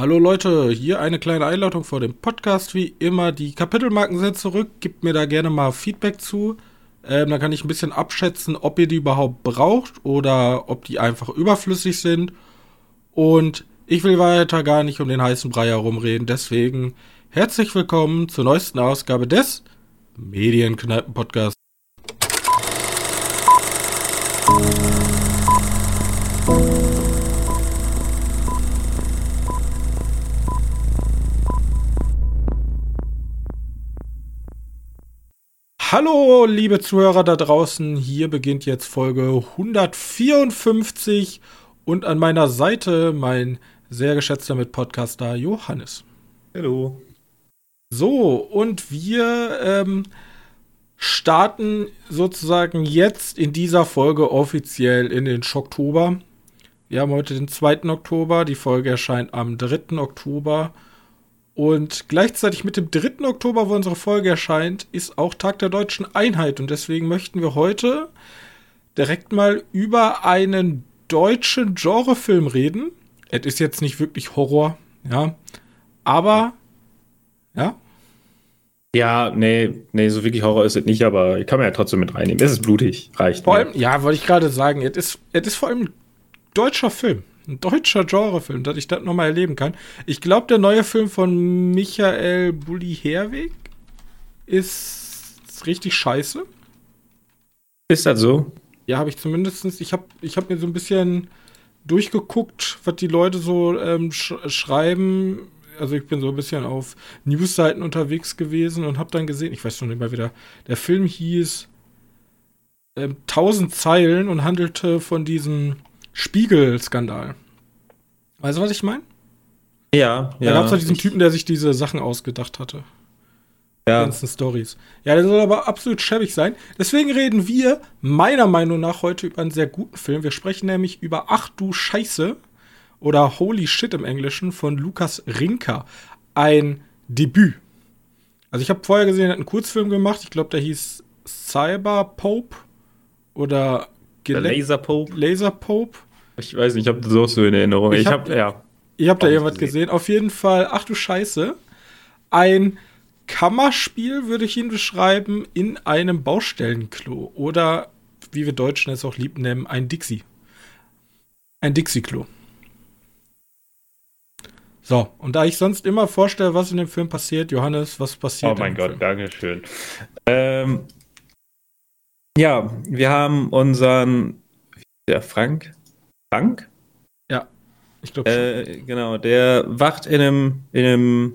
Hallo Leute, hier eine kleine Einladung vor dem Podcast. Wie immer, die Kapitelmarken sind zurück. Gebt mir da gerne mal Feedback zu. Ähm, dann kann ich ein bisschen abschätzen, ob ihr die überhaupt braucht oder ob die einfach überflüssig sind. Und ich will weiter gar nicht um den heißen Brei herumreden. Deswegen herzlich willkommen zur neuesten Ausgabe des Medienkneipen-Podcasts. Hallo, liebe Zuhörer da draußen. Hier beginnt jetzt Folge 154 und an meiner Seite mein sehr geschätzter Mitpodcaster Johannes. Hallo. So, und wir ähm, starten sozusagen jetzt in dieser Folge offiziell in den Schocktober. Wir haben heute den 2. Oktober, die Folge erscheint am 3. Oktober. Und gleichzeitig mit dem 3. Oktober, wo unsere Folge erscheint, ist auch Tag der deutschen Einheit. Und deswegen möchten wir heute direkt mal über einen deutschen Genrefilm reden. Es ist jetzt nicht wirklich Horror, ja. Aber, ja. Ja, nee, nee, so wirklich Horror ist es nicht, aber ich kann man ja trotzdem mit reinnehmen. Es ist blutig, reicht. Vor allem, ja, wollte ich gerade sagen, es ist, es ist vor allem ein deutscher Film ein deutscher Genrefilm, dass ich das nochmal erleben kann. Ich glaube, der neue Film von Michael Bulli Herweg ist richtig scheiße. Ist das so? Ja, habe ich zumindest. Ich habe ich hab mir so ein bisschen durchgeguckt, was die Leute so ähm, sch schreiben. Also ich bin so ein bisschen auf Newsseiten unterwegs gewesen und habe dann gesehen, ich weiß schon immer wieder, der Film hieß ähm, 1000 Zeilen und handelte von diesem Spiegel-Skandal. Weißt du, was ich meine? Ja, ja. Da gab es halt diesen Typen, der sich diese Sachen ausgedacht hatte. Ja. Die ganzen Stories. Ja, der soll aber absolut schäbig sein. Deswegen reden wir meiner Meinung nach heute über einen sehr guten Film. Wir sprechen nämlich über Ach du Scheiße oder Holy Shit im Englischen von Lukas Rinker. Ein Debüt. Also ich habe vorher gesehen, er hat einen Kurzfilm gemacht. Ich glaube, der hieß Cyber Pope oder Laser Pope. Laser Pope. Ich weiß nicht, ich habe das auch so in Erinnerung. Ich, ich habe, hab, ja. Ich habe da irgendwas gesehen. gesehen. Auf jeden Fall, ach du Scheiße. Ein Kammerspiel würde ich ihn beschreiben in einem Baustellenklo. Oder, wie wir Deutschen es auch lieb nennen, ein Dixie. Ein Dixie-Klo. So, und da ich sonst immer vorstelle, was in dem Film passiert, Johannes, was passiert? Oh mein Gott, Film? danke schön. Ähm, ja, wir haben unseren, der Frank, Frank? Ja, ich glaube äh, Genau, der wacht in einem, in einem,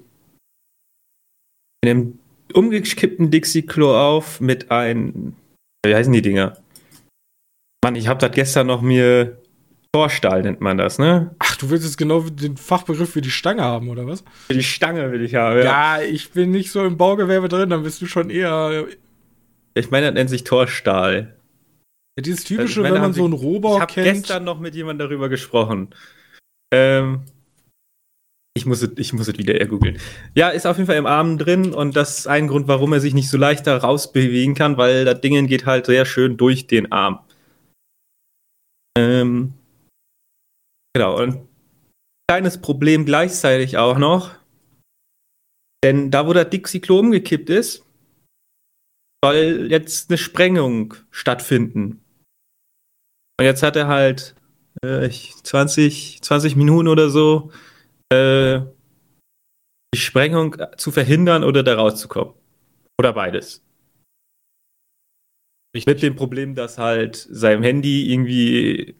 in einem umgekippten Dixie-Klo auf mit einem, wie heißen die Dinger? Mann, ich habe das gestern noch mir Torstahl nennt man das, ne? Ach, du willst jetzt genau den Fachbegriff für die Stange haben, oder was? Für die Stange will ich haben, ja. Ja, ich bin nicht so im Baugewerbe drin, dann bist du schon eher. Ich meine, das nennt sich Torstahl. Ja, dieses typische, also, wenn man so einen Rohbau kennt. Ich habe gestern noch mit jemandem darüber gesprochen. Ähm, ich muss, es, ich muss es wieder googeln. Ja, ist auf jeden Fall im Arm drin und das ist ein Grund, warum er sich nicht so leicht da rausbewegen kann, weil das Ding geht halt sehr schön durch den Arm. Ähm, genau, und kleines Problem gleichzeitig auch noch, denn da, wo das Dixie-Klo umgekippt ist, soll jetzt eine Sprengung stattfinden. Und jetzt hat er halt äh, 20, 20 Minuten oder so, äh, die Sprengung zu verhindern oder da rauszukommen. Oder beides. Richtig. Mit dem Problem, dass halt sein Handy irgendwie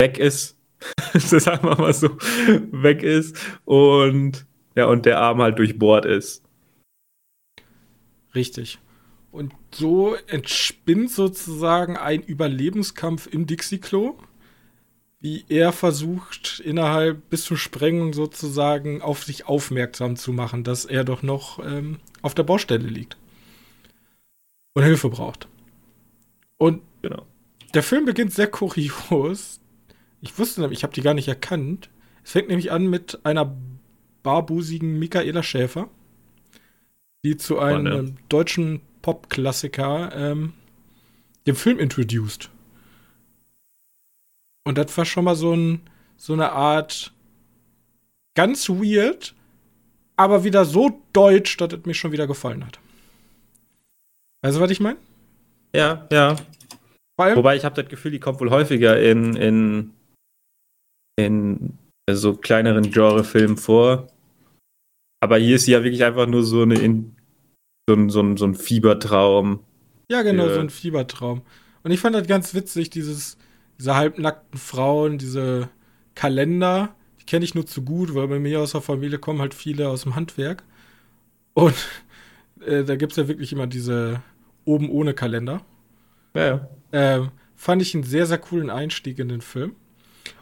weg ist. sagen wir mal so, weg ist und ja, und der Arm halt durchbohrt ist. Richtig. Und so entspinnt sozusagen ein Überlebenskampf im Dixie-Klo, wie er versucht, innerhalb bis zur Sprengung sozusagen auf sich aufmerksam zu machen, dass er doch noch ähm, auf der Baustelle liegt und Hilfe braucht. Und genau. der Film beginnt sehr kurios. Ich wusste nämlich, ich habe die gar nicht erkannt. Es fängt nämlich an mit einer barbusigen Michaela Schäfer, die zu einem ne? deutschen Pop-Klassiker ähm, den Film introduced. Und das war schon mal so, ein, so eine Art ganz weird, aber wieder so deutsch, dass es mir schon wieder gefallen hat. Weißt du, was ich meine? Ja, ja. Wobei ich habe das Gefühl, die kommt wohl häufiger in, in, in so kleineren Genrefilmen vor. Aber hier ist sie ja wirklich einfach nur so, eine, in, so, ein, so, ein, so ein Fiebertraum. Ja, genau, so ein Fiebertraum. Und ich fand das ganz witzig, dieses, diese halbnackten Frauen, diese Kalender, die kenne ich nur zu gut, weil bei mir aus der Familie kommen halt viele aus dem Handwerk. Und äh, da gibt es ja wirklich immer diese oben ohne Kalender. Ja, ja. Ähm, fand ich einen sehr, sehr coolen Einstieg in den Film.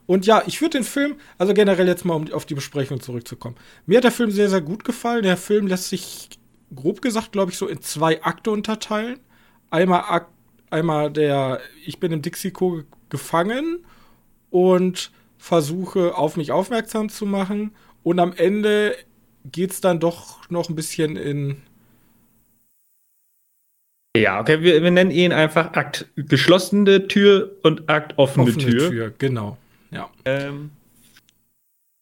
Und ja, ich würde den Film, also generell jetzt mal, um auf die Besprechung zurückzukommen. Mir hat der Film sehr, sehr gut gefallen. Der Film lässt sich, grob gesagt, glaube ich, so in zwei Akte unterteilen. Einmal, Akt, einmal der, ich bin im Dixie-Co gefangen und versuche, auf mich aufmerksam zu machen. Und am Ende geht es dann doch noch ein bisschen in ja, okay, wir, wir, nennen ihn einfach Akt geschlossene Tür und Akt offene, offene Tür. Tür. Genau, ja. Ähm,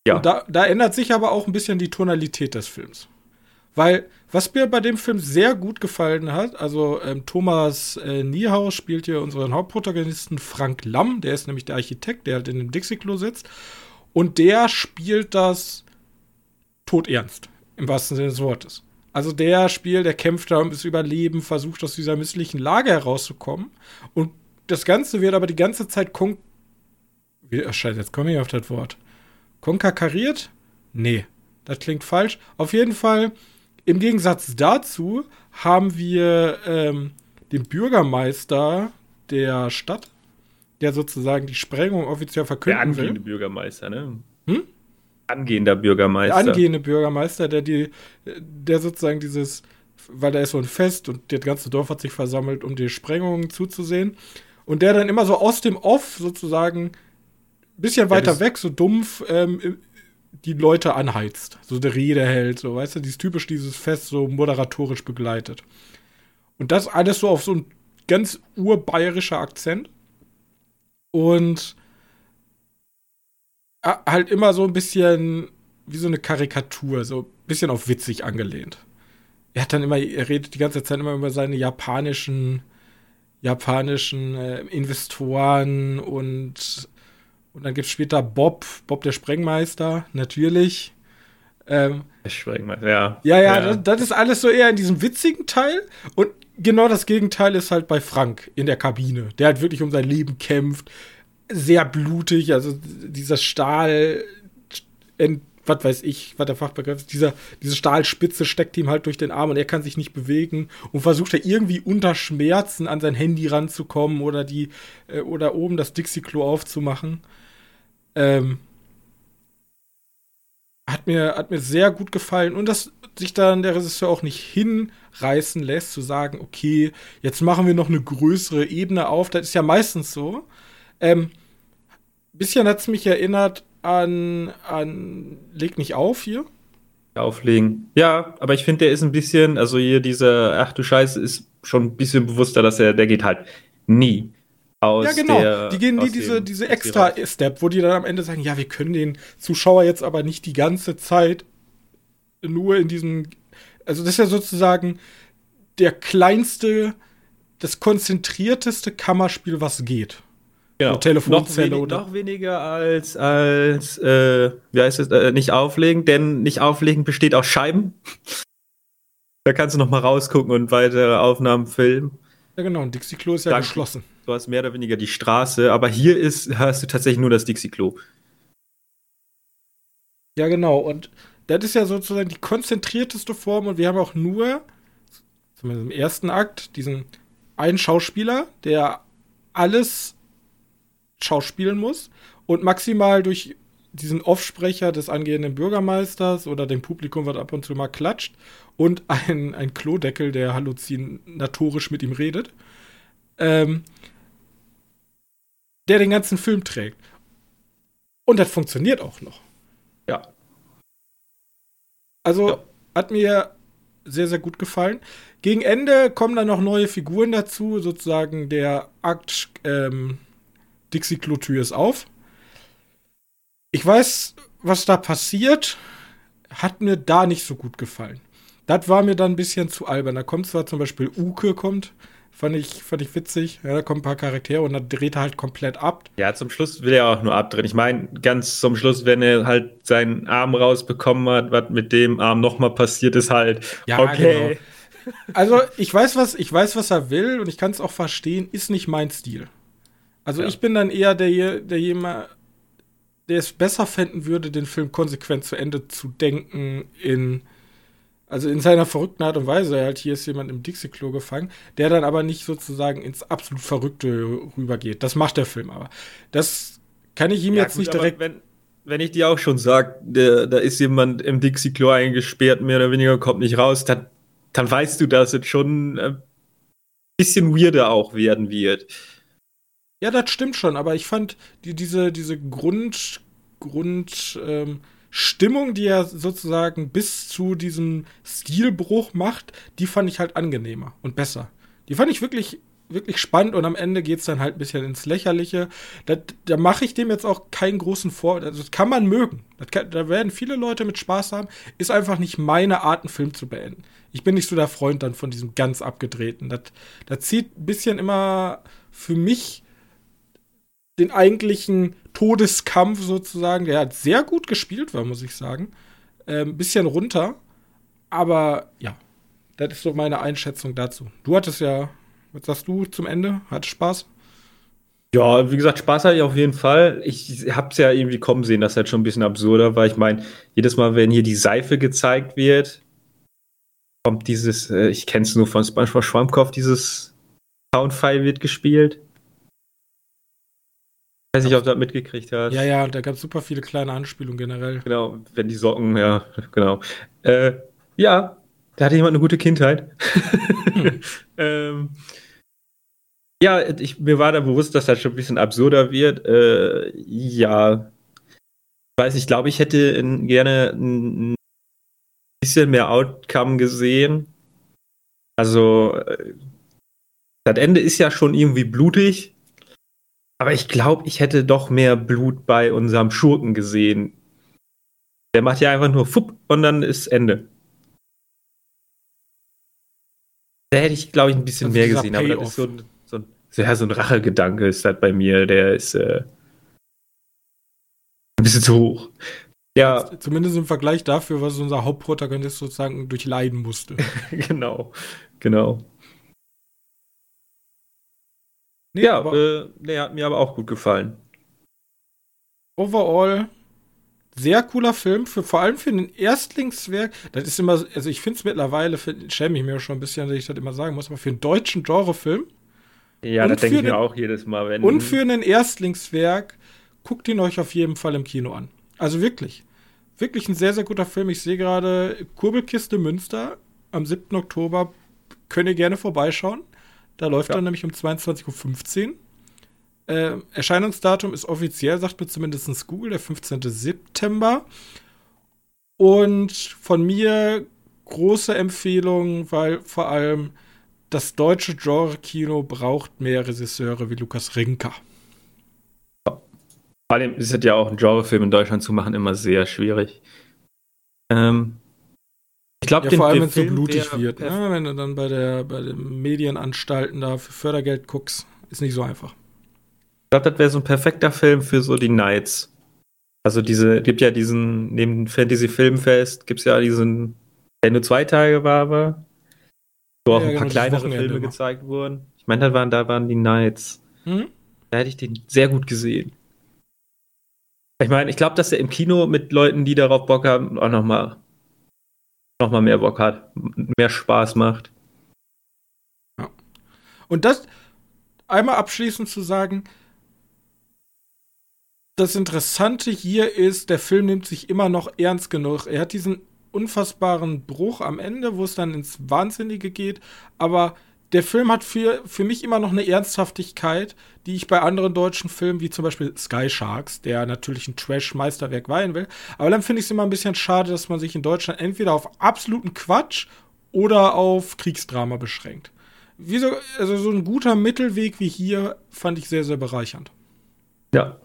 ja. Da, da, ändert sich aber auch ein bisschen die Tonalität des Films. Weil, was mir bei dem Film sehr gut gefallen hat, also ähm, Thomas äh, Niehaus spielt hier unseren Hauptprotagonisten Frank Lamm, der ist nämlich der Architekt, der halt in dem Dixie-Klo sitzt. Und der spielt das todernst, im wahrsten Sinne des Wortes. Also der Spiel, der kämpft da das Überleben, versucht aus dieser misslichen Lage herauszukommen. Und das Ganze wird aber die ganze Zeit kon. Wie, oh, Scheiße, jetzt komme ich auf das Wort. Konkakariert? Nee, das klingt falsch. Auf jeden Fall, im Gegensatz dazu haben wir ähm, den Bürgermeister der Stadt, der sozusagen die Sprengung offiziell verkünden der angehende will. Bürgermeister, ne? Hm? angehender Bürgermeister. Der angehende Bürgermeister, der die, der sozusagen dieses, weil da ist so ein Fest und das ganze Dorf hat sich versammelt, um die Sprengungen zuzusehen. Und der dann immer so aus dem Off sozusagen ein bisschen weiter weg, so dumpf, ähm, die Leute anheizt, so der Rede hält, so, weißt du, dieses typisch dieses Fest so moderatorisch begleitet. Und das alles so auf so ein ganz urbayerischer Akzent. Und halt immer so ein bisschen wie so eine Karikatur, so ein bisschen auf witzig angelehnt. Er hat dann immer, er redet die ganze Zeit immer über seine japanischen, japanischen äh, Investoren und, und dann gibt es später Bob, Bob der Sprengmeister, natürlich. Ähm, der Sprengmeister, ja. Ja, ja, ja. Das, das, ist alles so eher in diesem witzigen Teil und genau das Gegenteil ist halt bei Frank in der Kabine, der halt wirklich um sein Leben kämpft, sehr blutig, also dieser Stahl, was weiß ich, was der Fachbegriff ist, dieser, diese Stahlspitze steckt ihm halt durch den Arm und er kann sich nicht bewegen und versucht er irgendwie unter Schmerzen an sein Handy ranzukommen oder die, äh, oder oben das Dixie-Klo aufzumachen. Ähm, hat mir, hat mir sehr gut gefallen und dass sich dann der Regisseur auch nicht hinreißen lässt, zu sagen, okay, jetzt machen wir noch eine größere Ebene auf. Das ist ja meistens so. Ähm, bisschen hat es mich erinnert an, an Leg nicht auf hier. Auflegen. Ja, aber ich finde, der ist ein bisschen, also hier dieser, ach du Scheiße, ist schon ein bisschen bewusster, dass er, der geht halt nie aus Ja, genau. Der, die gehen nie diese, diese extra Step, wo die dann am Ende sagen, ja, wir können den Zuschauer jetzt aber nicht die ganze Zeit nur in diesem, also das ist ja sozusagen der kleinste, das konzentrierteste Kammerspiel, was geht. Genau. Telefonzelle noch, wenig, noch weniger als, als äh, wie heißt es, äh, nicht auflegen, denn nicht auflegen besteht aus Scheiben. da kannst du noch mal rausgucken und weitere Aufnahmen filmen. Ja, genau, und Dixie-Klo ist ja Dann, geschlossen. Du hast mehr oder weniger die Straße, aber hier ist, hast du tatsächlich nur das Dixie-Klo. Ja, genau, und das ist ja sozusagen die konzentrierteste Form. Und wir haben auch nur, zumindest im ersten Akt, diesen einen Schauspieler, der alles schauspielen muss und maximal durch diesen Offsprecher des angehenden Bürgermeisters oder dem Publikum, was ab und zu mal klatscht und ein, ein Klodeckel, der halluzinatorisch mit ihm redet, ähm, der den ganzen Film trägt. Und das funktioniert auch noch. Ja. Also ja. hat mir sehr, sehr gut gefallen. Gegen Ende kommen dann noch neue Figuren dazu, sozusagen der Akt ähm, Dixie-Klo-Tür ist auf. Ich weiß, was da passiert, hat mir da nicht so gut gefallen. Das war mir dann ein bisschen zu albern. Da kommt zwar zum Beispiel Uke kommt, fand ich, fand ich witzig. Ja, da kommen ein paar Charaktere und dann dreht er halt komplett ab. Ja, zum Schluss will er auch nur abdrehen. Ich meine, ganz zum Schluss, wenn er halt seinen Arm rausbekommen hat, was mit dem Arm nochmal passiert ist, halt, ja, okay. Genau. Also, ich weiß, was, ich weiß, was er will und ich kann es auch verstehen, ist nicht mein Stil. Also, ja. ich bin dann eher der, der jemand, der es besser fänden würde, den Film konsequent zu Ende zu denken in also in seiner verrückten Art und Weise, halt hier ist jemand im Dixie-Klo gefangen, der dann aber nicht sozusagen ins absolut Verrückte rübergeht. Das macht der Film aber. Das kann ich ihm ja, jetzt gut, nicht direkt. Wenn, wenn ich dir auch schon sage, da ist jemand im Dixie-Klo eingesperrt, mehr oder weniger, kommt nicht raus, dann, dann weißt du, dass es schon ein bisschen weirder auch werden wird. Ja, das stimmt schon, aber ich fand die, diese, diese Grund, Grund, ähm, Stimmung, die er sozusagen bis zu diesem Stilbruch macht, die fand ich halt angenehmer und besser. Die fand ich wirklich, wirklich spannend und am Ende geht es dann halt ein bisschen ins Lächerliche. Da, da mache ich dem jetzt auch keinen großen Vor. Also das kann man mögen. Kann, da werden viele Leute mit Spaß haben. Ist einfach nicht meine Art, einen Film zu beenden. Ich bin nicht so der Freund dann von diesem ganz abgedrehten. Das, das zieht ein bisschen immer für mich den eigentlichen Todeskampf sozusagen, der hat sehr gut gespielt war, muss ich sagen. Ein ähm, bisschen runter. Aber ja, das ist so meine Einschätzung dazu. Du hattest ja, was sagst du zum Ende? Hattest Spaß? Ja, wie gesagt, Spaß hatte ich auf jeden Fall. Ich hab's ja irgendwie kommen sehen, dass das schon ein bisschen absurder war. Ich meine, jedes Mal, wenn hier die Seife gezeigt wird, kommt dieses, äh, ich kenn's nur von SpongeBob Schwammkopf, dieses Soundfile wird gespielt. Ich weiß nicht, ob du das mitgekriegt hast. Ja, ja, da gab es super viele kleine Anspielungen generell. Genau, wenn die Socken, ja, genau. Äh, ja, da hatte jemand eine gute Kindheit. Hm. ähm, ja, ich, mir war da bewusst, dass das schon ein bisschen absurder wird. Äh, ja, ich weiß, ich glaube, ich hätte in, gerne ein bisschen mehr Outcome gesehen. Also, äh, das Ende ist ja schon irgendwie blutig. Aber ich glaube, ich hätte doch mehr Blut bei unserem Schurken gesehen. Der macht ja einfach nur Fupp und dann ist Ende. Da hätte ich, glaube ich, ein bisschen also mehr gesehen, aber das ist so ein, so ein, ja, so ein Rachegedanke ist das bei mir, der ist äh, ein bisschen zu hoch. Ja. Zumindest im Vergleich dafür, was unser Hauptprotagonist sozusagen durchleiden musste. genau, genau. Nee, ja, aber, äh, nee, hat mir aber auch gut gefallen. Overall sehr cooler Film, für, vor allem für ein Erstlingswerk. Das ist immer, also ich finde es mittlerweile, schäme ich mir schon ein bisschen, dass ich das immer sagen muss, aber für einen deutschen Genrefilm. Ja, das denke ich mir auch jedes Mal. Wenn und für ein Erstlingswerk, guckt ihn euch auf jeden Fall im Kino an. Also wirklich. Wirklich ein sehr, sehr guter Film. Ich sehe gerade Kurbelkiste Münster am 7. Oktober. Könnt ihr gerne vorbeischauen. Da läuft ja. dann nämlich um 22.15 Uhr. Äh, Erscheinungsdatum ist offiziell, sagt mir zumindest Google, der 15. September. Und von mir große Empfehlung, weil vor allem das deutsche Genre-Kino braucht mehr Regisseure wie Lukas Rinker. Vor allem ist es ja auch ein Genrefilm in Deutschland zu machen immer sehr schwierig. Ähm, ich glaube, ja, vor allem, wenn es so blutig wird, ne? wenn du dann bei, der, bei den Medienanstalten da für Fördergeld guckst, ist nicht so einfach. Ich glaube, das wäre so ein perfekter Film für so die Nights. Also diese, gibt ja diesen, neben Fantasy Filmfest, gibt es ja diesen, der nur zwei Tage war, aber wo auch ja, ein paar genau, kleinere Filme immer. gezeigt wurden. Ich meine, da waren, da waren die Nights. Mhm. Da hätte ich den sehr gut gesehen. Ich meine, ich glaube, dass er im Kino mit Leuten, die darauf Bock haben, auch nochmal nochmal mehr Bock hat, mehr Spaß macht. Ja. Und das einmal abschließend zu sagen, das Interessante hier ist, der Film nimmt sich immer noch ernst genug. Er hat diesen unfassbaren Bruch am Ende, wo es dann ins Wahnsinnige geht, aber der Film hat für, für mich immer noch eine Ernsthaftigkeit, die ich bei anderen deutschen Filmen, wie zum Beispiel Sky Sharks, der natürlich ein Trash-Meisterwerk weihen will, aber dann finde ich es immer ein bisschen schade, dass man sich in Deutschland entweder auf absoluten Quatsch oder auf Kriegsdrama beschränkt. Wieso, also so ein guter Mittelweg wie hier fand ich sehr, sehr bereichernd. Ja.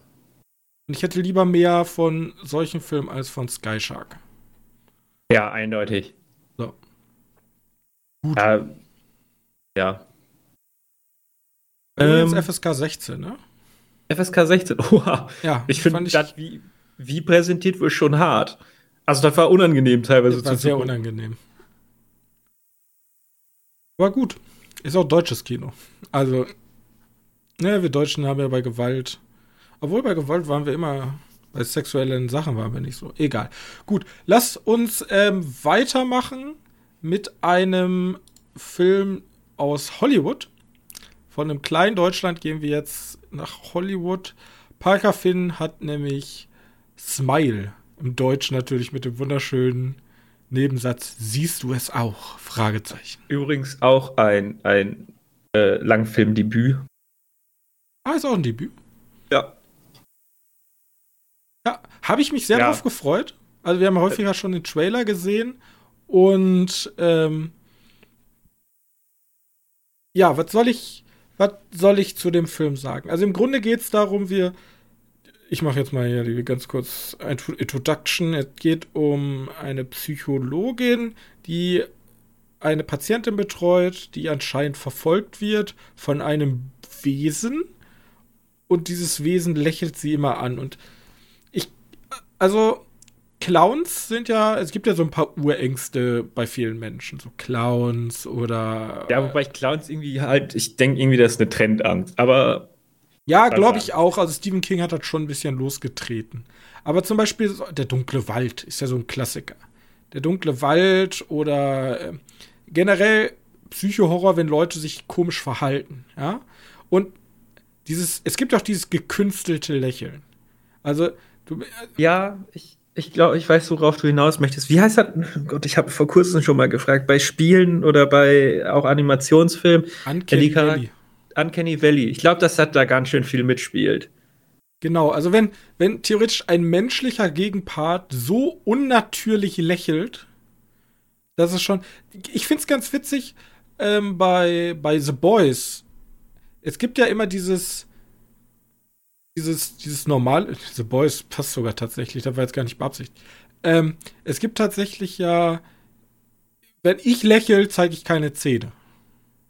Und ich hätte lieber mehr von solchen Filmen als von Sky Shark. Ja, eindeutig. So. Gut. Ja. Ja. Ähm, FSK 16, ne? FSK 16, oha. Ja, ich finde das, wie, wie präsentiert wird, schon hart. Also, das war unangenehm teilweise. Das war sehr gucken. unangenehm. Aber gut. Ist auch deutsches Kino. Also, ne, wir Deutschen haben ja bei Gewalt. Obwohl bei Gewalt waren wir immer. Bei sexuellen Sachen waren wir nicht so. Egal. Gut, lasst uns ähm, weitermachen mit einem Film aus Hollywood. Von einem kleinen Deutschland gehen wir jetzt nach Hollywood. Parker Finn hat nämlich Smile. Im Deutschen natürlich mit dem wunderschönen Nebensatz. Siehst du es auch? Fragezeichen. Übrigens auch ein, ein äh, Langfilmdebüt. Ah, ist auch ein Debüt. Ja. Ja, habe ich mich sehr ja. drauf gefreut. Also wir haben häufiger schon den Trailer gesehen und ähm, ja, was soll ich, was soll ich zu dem Film sagen? Also im Grunde geht es darum, wir, ich mache jetzt mal hier ganz kurz ein Introduction. Es geht um eine Psychologin, die eine Patientin betreut, die anscheinend verfolgt wird von einem Wesen. Und dieses Wesen lächelt sie immer an. Und ich, also, Clowns sind ja, es gibt ja so ein paar Urängste bei vielen Menschen, so Clowns oder. Ja, wobei ich Clowns irgendwie halt, ich denke irgendwie, das ist eine Trendangst, aber. Ja, glaube ich auch. Also Stephen King hat das schon ein bisschen losgetreten. Aber zum Beispiel der dunkle Wald ist ja so ein Klassiker. Der dunkle Wald oder äh, generell Psychohorror, wenn Leute sich komisch verhalten, ja. Und dieses, es gibt auch dieses gekünstelte Lächeln. Also, du. Äh, ja, ich, ich glaube, ich weiß, worauf du hinaus möchtest. Wie heißt das? Oh Gott, ich habe vor kurzem schon mal gefragt, bei Spielen oder bei auch Animationsfilmen. Uncanny Valley. Uncanny Valley. Ich glaube, dass das da ganz schön viel mitspielt. Genau, also wenn, wenn theoretisch ein menschlicher Gegenpart so unnatürlich lächelt, das ist schon. Ich finde es ganz witzig ähm, bei, bei The Boys. Es gibt ja immer dieses dieses, dieses normal, The Boys passt sogar tatsächlich, da war jetzt gar nicht beabsichtigt. Ähm, es gibt tatsächlich ja, wenn ich lächle, zeige ich keine Zähne.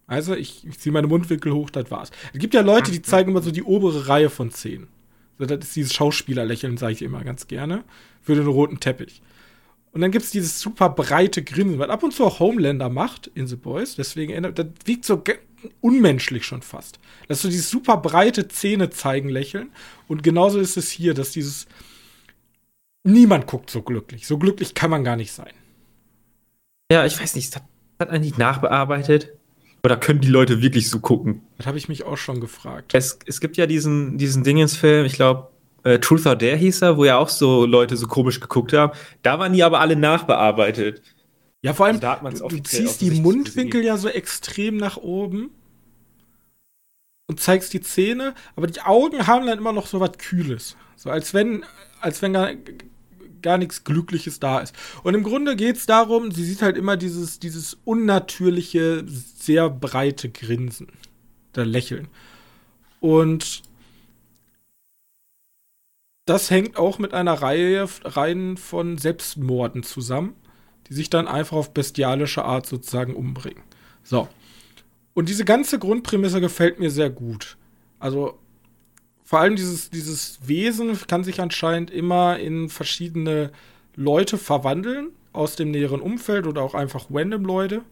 Also ich, ich ziehe meine Mundwinkel hoch, das war's. Es gibt ja Leute, die zeigen immer so die obere Reihe von Zähnen. So, das ist dieses Schauspielerlächeln, sage ich immer ganz gerne, für den roten Teppich. Und dann gibt es dieses super breite Grinsen, was ab und zu auch Homelander macht in The Boys. Deswegen, das wiegt so unmenschlich schon fast. Dass so dieses super breite Zähne zeigen lächeln. Und genauso ist es hier, dass dieses niemand guckt so glücklich. So glücklich kann man gar nicht sein. Ja, ich weiß nicht, hat, hat eigentlich nachbearbeitet? Oder können die Leute wirklich so gucken? Das habe ich mich auch schon gefragt. Es, es gibt ja diesen, diesen Dingens-Film, ich glaube, äh, Truth or Dare hieß er, wo ja auch so Leute so komisch geguckt haben. Da waren die aber alle nachbearbeitet. Ja, vor allem, also du, ziehst die Mundwinkel ja so extrem nach oben und zeigst die Zähne, aber die Augen haben dann immer noch so was Kühles. So als wenn, als wenn gar, gar nichts Glückliches da ist. Und im Grunde geht es darum, sie sieht halt immer dieses, dieses unnatürliche, sehr breite Grinsen. Da Lächeln. Und das hängt auch mit einer Reihe Reihen von Selbstmorden zusammen die sich dann einfach auf bestialische Art sozusagen umbringen. So. Und diese ganze Grundprämisse gefällt mir sehr gut. Also vor allem dieses, dieses Wesen kann sich anscheinend immer in verschiedene Leute verwandeln, aus dem näheren Umfeld oder auch einfach random Leute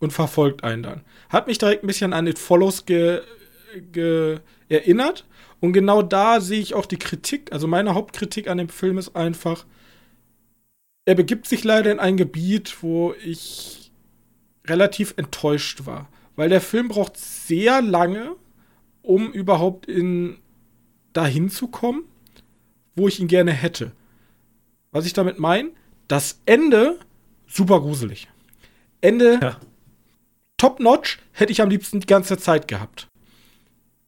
und verfolgt einen dann. Hat mich direkt ein bisschen an It Follows ge, ge erinnert. Und genau da sehe ich auch die Kritik. Also meine Hauptkritik an dem Film ist einfach, er begibt sich leider in ein Gebiet, wo ich relativ enttäuscht war. Weil der Film braucht sehr lange, um überhaupt in dahin zu kommen, wo ich ihn gerne hätte. Was ich damit meine, das Ende super gruselig. Ende ja. top notch hätte ich am liebsten die ganze Zeit gehabt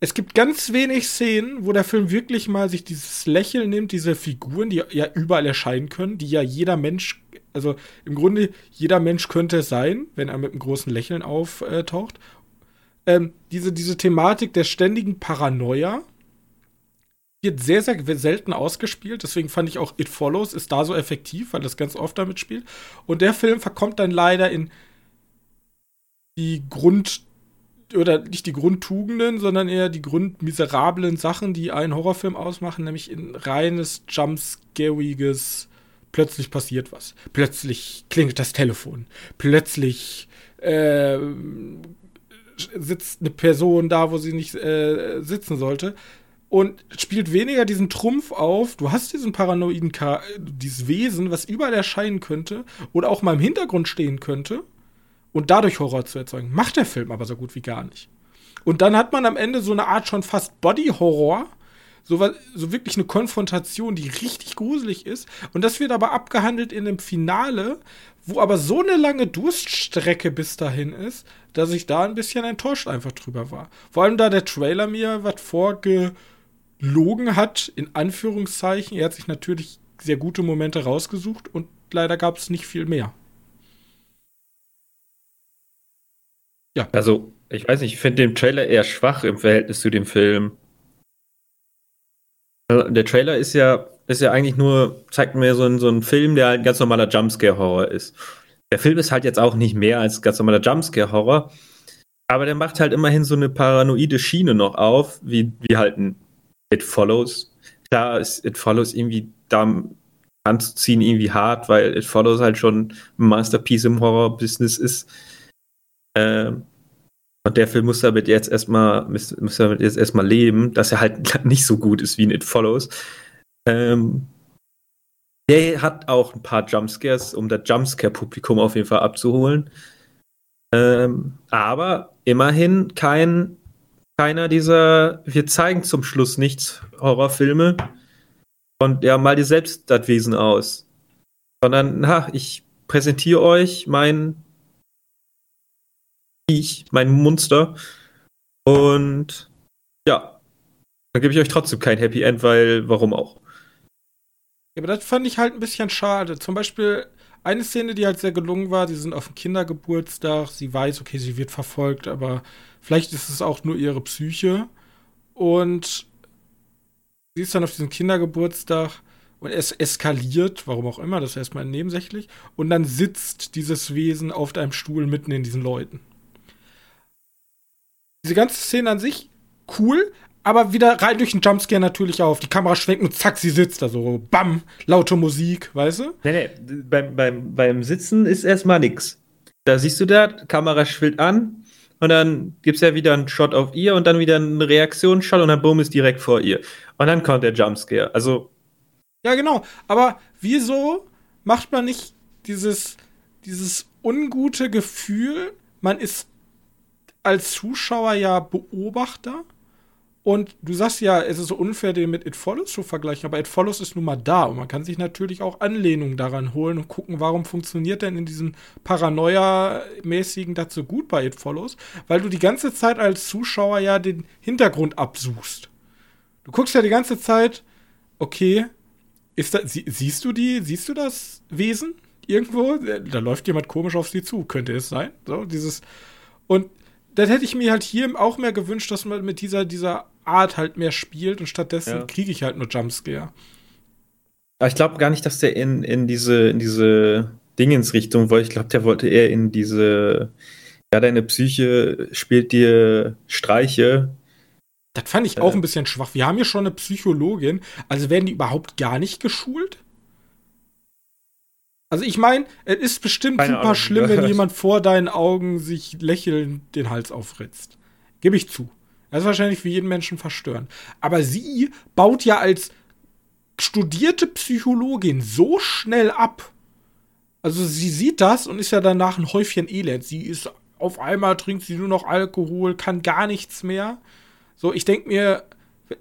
es gibt ganz wenig Szenen, wo der Film wirklich mal sich dieses Lächeln nimmt, diese Figuren, die ja überall erscheinen können, die ja jeder Mensch, also im Grunde jeder Mensch könnte es sein, wenn er mit einem großen Lächeln auftaucht. Ähm, diese, diese Thematik der ständigen Paranoia, wird sehr, sehr selten ausgespielt. Deswegen fand ich auch It Follows ist da so effektiv, weil das ganz oft damit spielt. Und der Film verkommt dann leider in die Grund- oder nicht die Grundtugenden, sondern eher die grundmiserablen Sachen, die einen Horrorfilm ausmachen, nämlich in reines jumpscariges plötzlich passiert was. Plötzlich klingelt das Telefon. Plötzlich äh, sitzt eine Person da, wo sie nicht äh, sitzen sollte. Und spielt weniger diesen Trumpf auf, du hast diesen paranoiden, Ka dieses Wesen, was überall erscheinen könnte oder auch mal im Hintergrund stehen könnte und dadurch Horror zu erzeugen. Macht der Film aber so gut wie gar nicht. Und dann hat man am Ende so eine Art schon fast Body-Horror, so, so wirklich eine Konfrontation, die richtig gruselig ist. Und das wird aber abgehandelt in dem Finale, wo aber so eine lange Durststrecke bis dahin ist, dass ich da ein bisschen enttäuscht einfach drüber war. Vor allem da der Trailer mir was vorgelogen hat, in Anführungszeichen. Er hat sich natürlich sehr gute Momente rausgesucht und leider gab es nicht viel mehr. Ja. Also, ich weiß nicht, ich finde den Trailer eher schwach im Verhältnis zu dem Film. Der Trailer ist ja, ist ja eigentlich nur, zeigt mir so, einen, so Film, der ein ganz normaler Jumpscare-Horror ist. Der Film ist halt jetzt auch nicht mehr als ganz normaler Jumpscare-Horror, aber der macht halt immerhin so eine paranoide Schiene noch auf, wie, wie halt ein It Follows. Klar ist It Follows irgendwie da anzuziehen irgendwie hart, weil It Follows halt schon ein Masterpiece im Horror-Business ist. Ähm, und der Film muss damit jetzt erstmal, muss, muss damit jetzt erstmal leben, dass er halt nicht so gut ist wie in It Follows. Ähm, der hat auch ein paar Jumpscares, um das Jumpscare-Publikum auf jeden Fall abzuholen. Ähm, aber immerhin kein, keiner dieser, wir zeigen zum Schluss nichts Horrorfilme und ja, mal dir selbst das Wesen aus. Sondern, na, ich präsentiere euch mein Viech, mein Monster. Und ja, dann gebe ich euch trotzdem kein Happy End, weil warum auch? Ja, aber das fand ich halt ein bisschen schade. Zum Beispiel eine Szene, die halt sehr gelungen war, die sind auf dem Kindergeburtstag, sie weiß, okay, sie wird verfolgt, aber vielleicht ist es auch nur ihre Psyche. Und sie ist dann auf diesem Kindergeburtstag und es eskaliert, warum auch immer, das ist erstmal nebensächlich. Und dann sitzt dieses Wesen auf einem Stuhl mitten in diesen Leuten diese ganze Szene an sich cool, aber wieder rein durch den Jumpscare natürlich auf. Die Kamera schwenkt und zack, sie sitzt da so. Bam, laute Musik, weißt du? Nee, nee, beim, beim, beim Sitzen ist erstmal nix. Da siehst du da, Kamera schwillt an und dann gibt's ja wieder einen Shot auf ihr und dann wieder einen Reaktionsshot und dann boom ist direkt vor ihr. Und dann kommt der Jumpscare. Also. Ja, genau. Aber wieso macht man nicht dieses, dieses ungute Gefühl, man ist als Zuschauer ja Beobachter. Und du sagst ja, es ist so unfair, den mit It Follows zu vergleichen, aber It Follows ist nun mal da und man kann sich natürlich auch Anlehnungen daran holen und gucken, warum funktioniert denn in diesem Paranoia-mäßigen so gut bei It Follows, weil du die ganze Zeit als Zuschauer ja den Hintergrund absuchst. Du guckst ja die ganze Zeit, okay, ist da, sie, siehst du die, siehst du das Wesen irgendwo? Da läuft jemand komisch auf sie zu, könnte es sein. So, dieses, und das hätte ich mir halt hier auch mehr gewünscht, dass man mit dieser, dieser Art halt mehr spielt und stattdessen ja. kriege ich halt nur Jumpscare. Aber ich glaube gar nicht, dass der in, in diese, in diese Dingensrichtung wollte. Ich glaube, der wollte eher in diese, ja, deine Psyche spielt dir Streiche. Das fand ich auch äh. ein bisschen schwach. Wir haben hier schon eine Psychologin, also werden die überhaupt gar nicht geschult? Also ich meine, es ist bestimmt Keine super Ahnung. schlimm, wenn jemand vor deinen Augen sich lächelnd den Hals aufritzt. Gebe ich zu. Das ist wahrscheinlich für jeden Menschen verstörend. Aber sie baut ja als studierte Psychologin so schnell ab. Also sie sieht das und ist ja danach ein Häufchen Elend. Sie ist auf einmal trinkt sie nur noch Alkohol, kann gar nichts mehr. So, ich denke mir,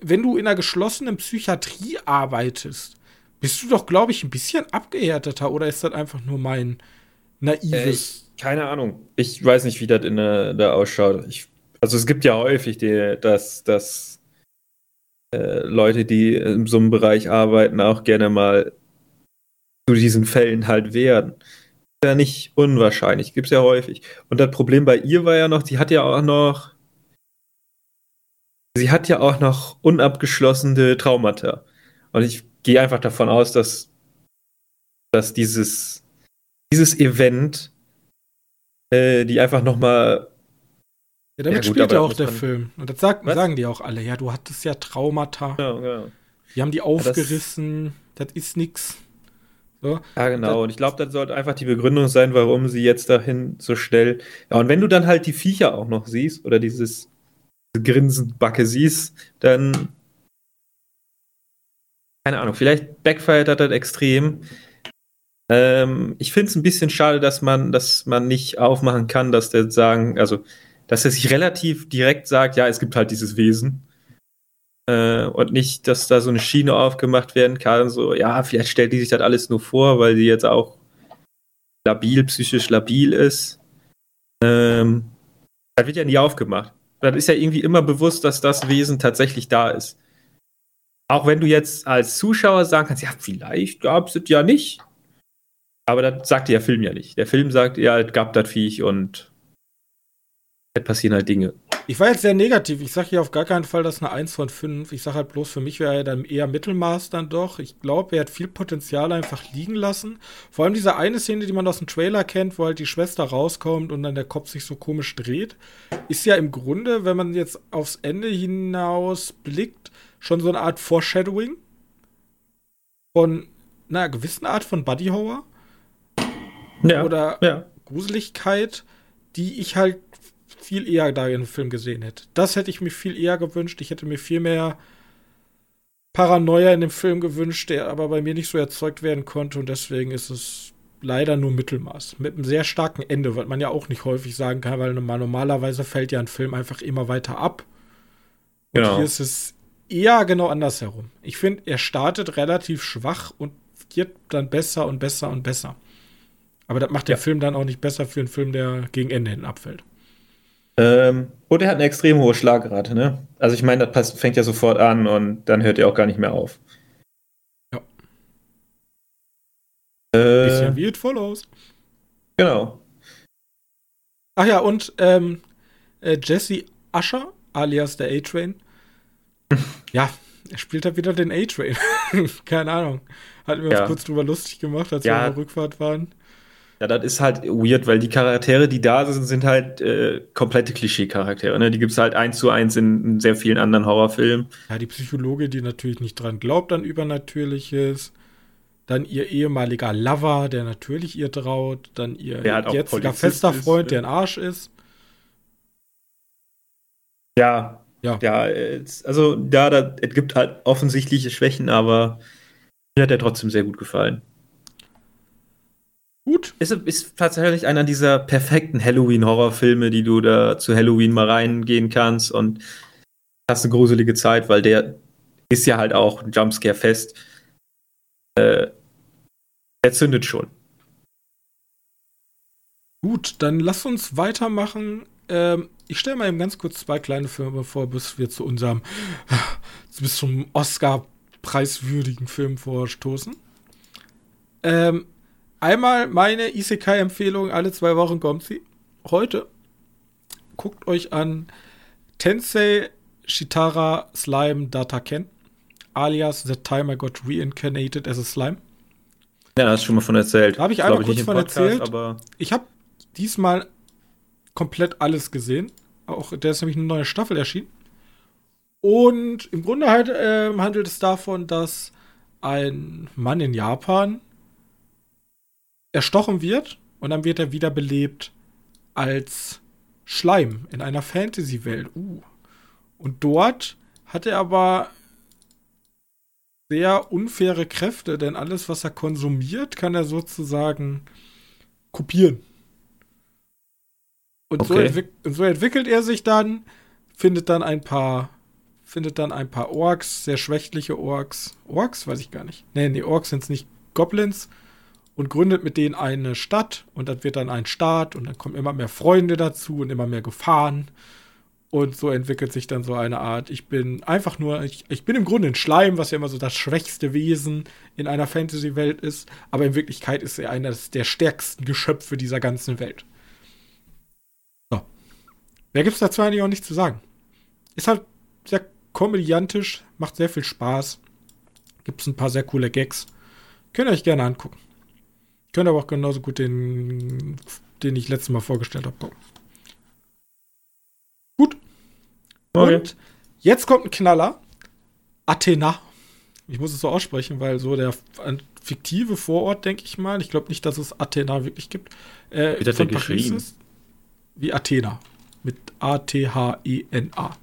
wenn du in einer geschlossenen Psychiatrie arbeitest, bist du doch, glaube ich, ein bisschen abgehärteter oder ist das einfach nur mein naives. Äh, ich, keine Ahnung. Ich weiß nicht, wie das in der, da ausschaut. Ich, also es gibt ja häufig, die, dass, dass äh, Leute, die in so einem Bereich arbeiten, auch gerne mal zu diesen Fällen halt werden. Ist ja nicht unwahrscheinlich, gibt es ja häufig. Und das Problem bei ihr war ja noch, die hat ja auch noch sie hat ja auch noch unabgeschlossene Traumata. Und ich gehe einfach davon aus, dass, dass dieses, dieses Event äh, die einfach nochmal. Ja, damit ja, gut, spielt ja auch der Film. Und das sagt, sagen die auch alle. Ja, du hattest ja Traumata. Ja, ja. Die haben die aufgerissen. Das, das, ist nix. So. Ja, genau. Und ich glaube, das sollte einfach die Begründung sein, warum sie jetzt dahin so schnell. Ja, und wenn du dann halt die Viecher auch noch siehst oder dieses Grinsendbacke siehst, dann. Keine Ahnung, vielleicht backfired hat das extrem. Ähm, ich finde es ein bisschen schade, dass man, dass man nicht aufmachen kann, dass der sagen, also, dass er sich relativ direkt sagt, ja, es gibt halt dieses Wesen. Äh, und nicht, dass da so eine Schiene aufgemacht werden kann, so, ja, vielleicht stellt die sich das alles nur vor, weil die jetzt auch labil, psychisch labil ist. Ähm, das wird ja nie aufgemacht. Das ist ja irgendwie immer bewusst, dass das Wesen tatsächlich da ist. Auch wenn du jetzt als Zuschauer sagen kannst, ja, vielleicht gab es es ja nicht. Aber das sagt der Film ja nicht. Der Film sagt, ja, es gab das Viech und es passieren halt Dinge. Ich war jetzt sehr negativ. Ich sage hier auf gar keinen Fall, dass eine 1 von 5. Ich sage halt bloß, für mich wäre er dann eher Mittelmaß dann doch. Ich glaube, er hat viel Potenzial einfach liegen lassen. Vor allem diese eine Szene, die man aus dem Trailer kennt, wo halt die Schwester rauskommt und dann der Kopf sich so komisch dreht, ist ja im Grunde, wenn man jetzt aufs Ende hinaus blickt, schon so eine Art Foreshadowing von einer gewissen Art von Buddy Horror ja, oder ja. Gruseligkeit, die ich halt viel eher da in dem Film gesehen hätte. Das hätte ich mir viel eher gewünscht. Ich hätte mir viel mehr Paranoia in dem Film gewünscht, der aber bei mir nicht so erzeugt werden konnte und deswegen ist es leider nur Mittelmaß. Mit einem sehr starken Ende, was man ja auch nicht häufig sagen kann, weil normalerweise fällt ja ein Film einfach immer weiter ab. Und genau. hier ist es eher genau andersherum. Ich finde, er startet relativ schwach und wird dann besser und besser und besser. Aber das macht ja. den Film dann auch nicht besser für einen Film, der gegen Ende hin abfällt. Ähm, und er hat eine extrem hohe Schlagrate, ne? Also ich meine, das fängt ja sofort an und dann hört er auch gar nicht mehr auf. Ja. Äh, Bisschen wie it follows. Genau. Ach ja, und ähm, äh, Jesse Usher, alias der A-Train. Ja, er spielt halt wieder den A-Train. Keine Ahnung. Hatten wir ja. uns kurz drüber lustig gemacht, als ja. wir auf der Rückfahrt waren. Ja, das ist halt weird, weil die Charaktere, die da sind, sind halt äh, komplette Klischee-Charaktere. Ne? Die gibt es halt eins zu eins in, sehr vielen anderen Horrorfilmen. Ja, die Psychologe, die natürlich nicht dran glaubt an Übernatürliches. Dann ihr ehemaliger Lover, der natürlich ihr traut. Dann ihr halt jetziger fester Freund, ist, der ein Arsch ist. Ja, ja. Ja, also ja, da, es gibt halt offensichtliche Schwächen, aber mir hat er trotzdem sehr gut gefallen. Gut. Ist, ist tatsächlich einer dieser perfekten Halloween-Horrorfilme, die du da zu Halloween mal reingehen kannst und hast eine gruselige Zeit, weil der ist ja halt auch Jumpscare fest. Äh, der zündet schon. Gut, dann lass uns weitermachen. Ähm, ich stelle mal eben ganz kurz zwei kleine Filme vor, bis wir zu unserem, bis zum Oscar-preiswürdigen Film vorstoßen. Ähm, Einmal meine Isekai-Empfehlung, alle zwei Wochen kommt sie. Heute. Guckt euch an Tensei Shitara Slime Data Ken, alias The Time I Got Reincarnated as a Slime. Ja, hast du schon mal von erzählt. Da habe ich einmal kurz von Podcast, erzählt. Aber ich habe diesmal komplett alles gesehen. Auch der ist nämlich eine neue Staffel erschienen. Und im Grunde halt, äh, handelt es davon, dass ein Mann in Japan erstochen wird und dann wird er wiederbelebt als Schleim in einer Fantasy-Welt. Uh. Und dort hat er aber sehr unfaire Kräfte, denn alles, was er konsumiert, kann er sozusagen kopieren. Und, okay. so, so entwickelt er sich dann, findet dann ein paar, findet dann ein paar Orks, sehr schwächliche Orks. Orks? Weiß ich gar nicht. Nee, nee, Orks sind es nicht. Goblins und gründet mit denen eine Stadt und das wird dann ein Staat und dann kommen immer mehr Freunde dazu und immer mehr Gefahren. Und so entwickelt sich dann so eine Art, ich bin einfach nur, ich, ich bin im Grunde ein Schleim, was ja immer so das schwächste Wesen in einer Fantasy-Welt ist, aber in Wirklichkeit ist er eines der stärksten Geschöpfe dieser ganzen Welt. Mehr gibt es dazu eigentlich auch nicht zu sagen. Ist halt sehr komödiantisch, macht sehr viel Spaß. Gibt es ein paar sehr coole Gags. Könnt ihr euch gerne angucken. Könnt aber auch genauso gut den, den ich letztes Mal vorgestellt habe, gucken. Gut. Okay. Und jetzt kommt ein Knaller. Athena. Ich muss es so aussprechen, weil so der fiktive Vorort, denke ich mal. Ich glaube nicht, dass es Athena wirklich gibt. Äh, Wie hat er geschrieben? Ist, wie Athena. Mit A-T-H-E-N-A.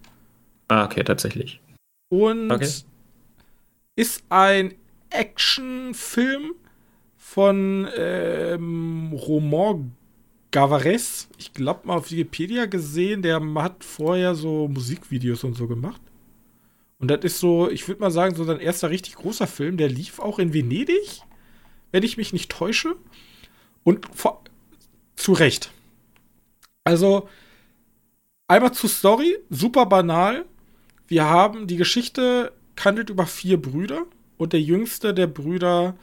Ah, okay, tatsächlich. Und okay. ist ein Actionfilm von ähm, Roman Gavares. Ich glaube mal auf Wikipedia gesehen, der hat vorher so Musikvideos und so gemacht. Und das ist so, ich würde mal sagen, so sein erster richtig großer Film. Der lief auch in Venedig, wenn ich mich nicht täusche. Und vor, zu Recht. Also, einmal zur Story, super banal. Wir haben die Geschichte handelt über vier Brüder und der jüngste der Brüder,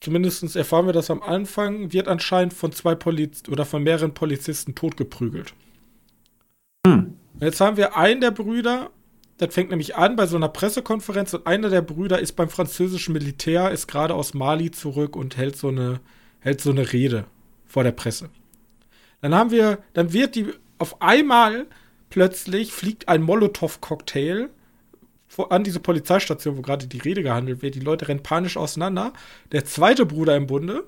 zumindest erfahren wir das am Anfang, wird anscheinend von zwei Poliz oder von mehreren Polizisten totgeprügelt. Hm. Jetzt haben wir einen der Brüder, das fängt nämlich an bei so einer Pressekonferenz und einer der Brüder ist beim französischen Militär, ist gerade aus Mali zurück und hält so eine, hält so eine Rede vor der Presse. Dann haben wir, dann wird die auf einmal plötzlich fliegt ein Molotow-Cocktail an diese Polizeistation, wo gerade die Rede gehandelt wird. Die Leute rennen panisch auseinander. Der zweite Bruder im Bunde,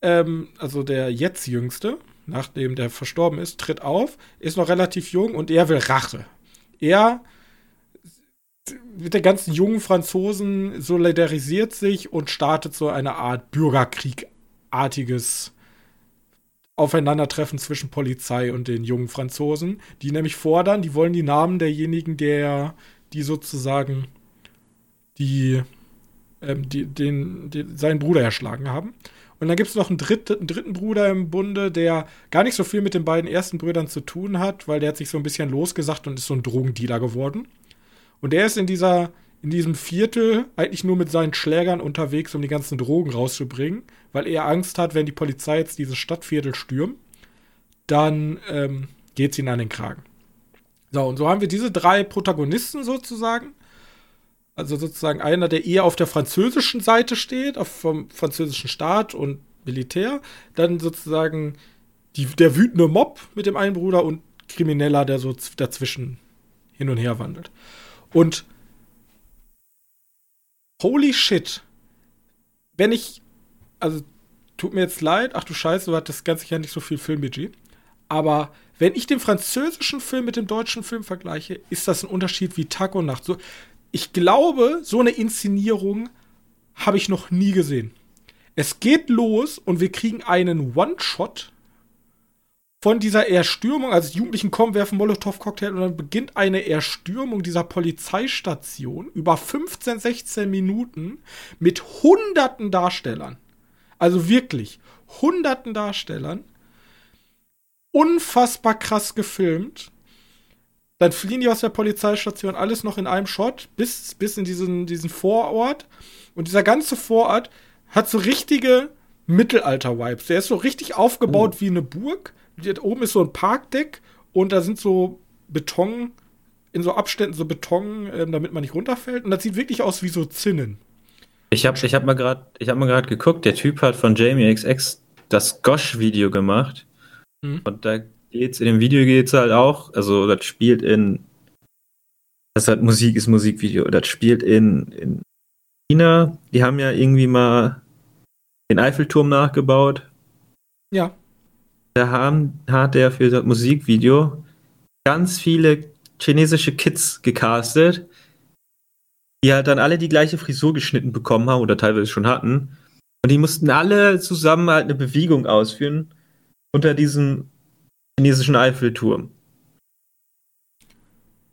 ähm, also der jetzt jüngste, nachdem der verstorben ist, tritt auf, ist noch relativ jung und er will Rache. Er mit den ganzen jungen Franzosen solidarisiert sich und startet so eine Art Bürgerkriegartiges Aufeinandertreffen zwischen Polizei und den jungen Franzosen, die nämlich fordern, die wollen die Namen derjenigen, der, die sozusagen die, ähm, die, den, den, seinen Bruder erschlagen haben. Und dann gibt es noch einen, dritt, einen, dritten Bruder im Bunde, der gar nicht so viel mit den beiden ersten Brüdern zu tun hat, weil der hat sich so ein bisschen losgesagt und ist so ein Drogendealer geworden. Und der ist in dieser in diesem Viertel eigentlich nur mit seinen Schlägern unterwegs, um die ganzen Drogen rauszubringen, weil er Angst hat, wenn die Polizei jetzt dieses Stadtviertel stürmt, dann ähm, geht es ihnen an den Kragen. So, und so haben wir diese drei Protagonisten sozusagen. Also sozusagen einer, der eher auf der französischen Seite steht, auf vom französischen Staat und Militär. Dann sozusagen die, der wütende Mob mit dem einen Bruder und Krimineller, der so dazwischen hin und her wandelt. Und holy shit, wenn ich, also tut mir jetzt leid, ach du Scheiße, du hattest ganz sicher nicht so viel Filmbudget, aber wenn ich den französischen Film mit dem deutschen Film vergleiche, ist das ein Unterschied wie Tag und Nacht. So, ich glaube, so eine Inszenierung habe ich noch nie gesehen. Es geht los und wir kriegen einen One-Shot von dieser Erstürmung, also die Jugendlichen kommen, werfen Molotow-Cocktail und dann beginnt eine Erstürmung dieser Polizeistation über 15, 16 Minuten mit hunderten Darstellern. Also wirklich hunderten Darstellern. Unfassbar krass gefilmt. Dann fliehen die aus der Polizeistation, alles noch in einem Shot, bis, bis in diesen, diesen Vorort. Und dieser ganze Vorort hat so richtige Mittelalter-Vibes. Der ist so richtig aufgebaut oh. wie eine Burg oben ist so ein Parkdeck und da sind so Beton, in so Abständen so Beton, ähm, damit man nicht runterfällt. Und das sieht wirklich aus wie so Zinnen. Ich habe ich hab mal gerade hab geguckt, der Typ hat von Jamie XX das Gosh-Video gemacht. Mhm. Und da geht's, in dem Video geht's halt auch, also das spielt in, das hat Musik, ist Musikvideo, das spielt in, in China. Die haben ja irgendwie mal den Eiffelturm nachgebaut. Ja da haben, hat er für das Musikvideo ganz viele chinesische Kids gecastet, die halt dann alle die gleiche Frisur geschnitten bekommen haben oder teilweise schon hatten. Und die mussten alle zusammen halt eine Bewegung ausführen unter diesem chinesischen Eiffelturm.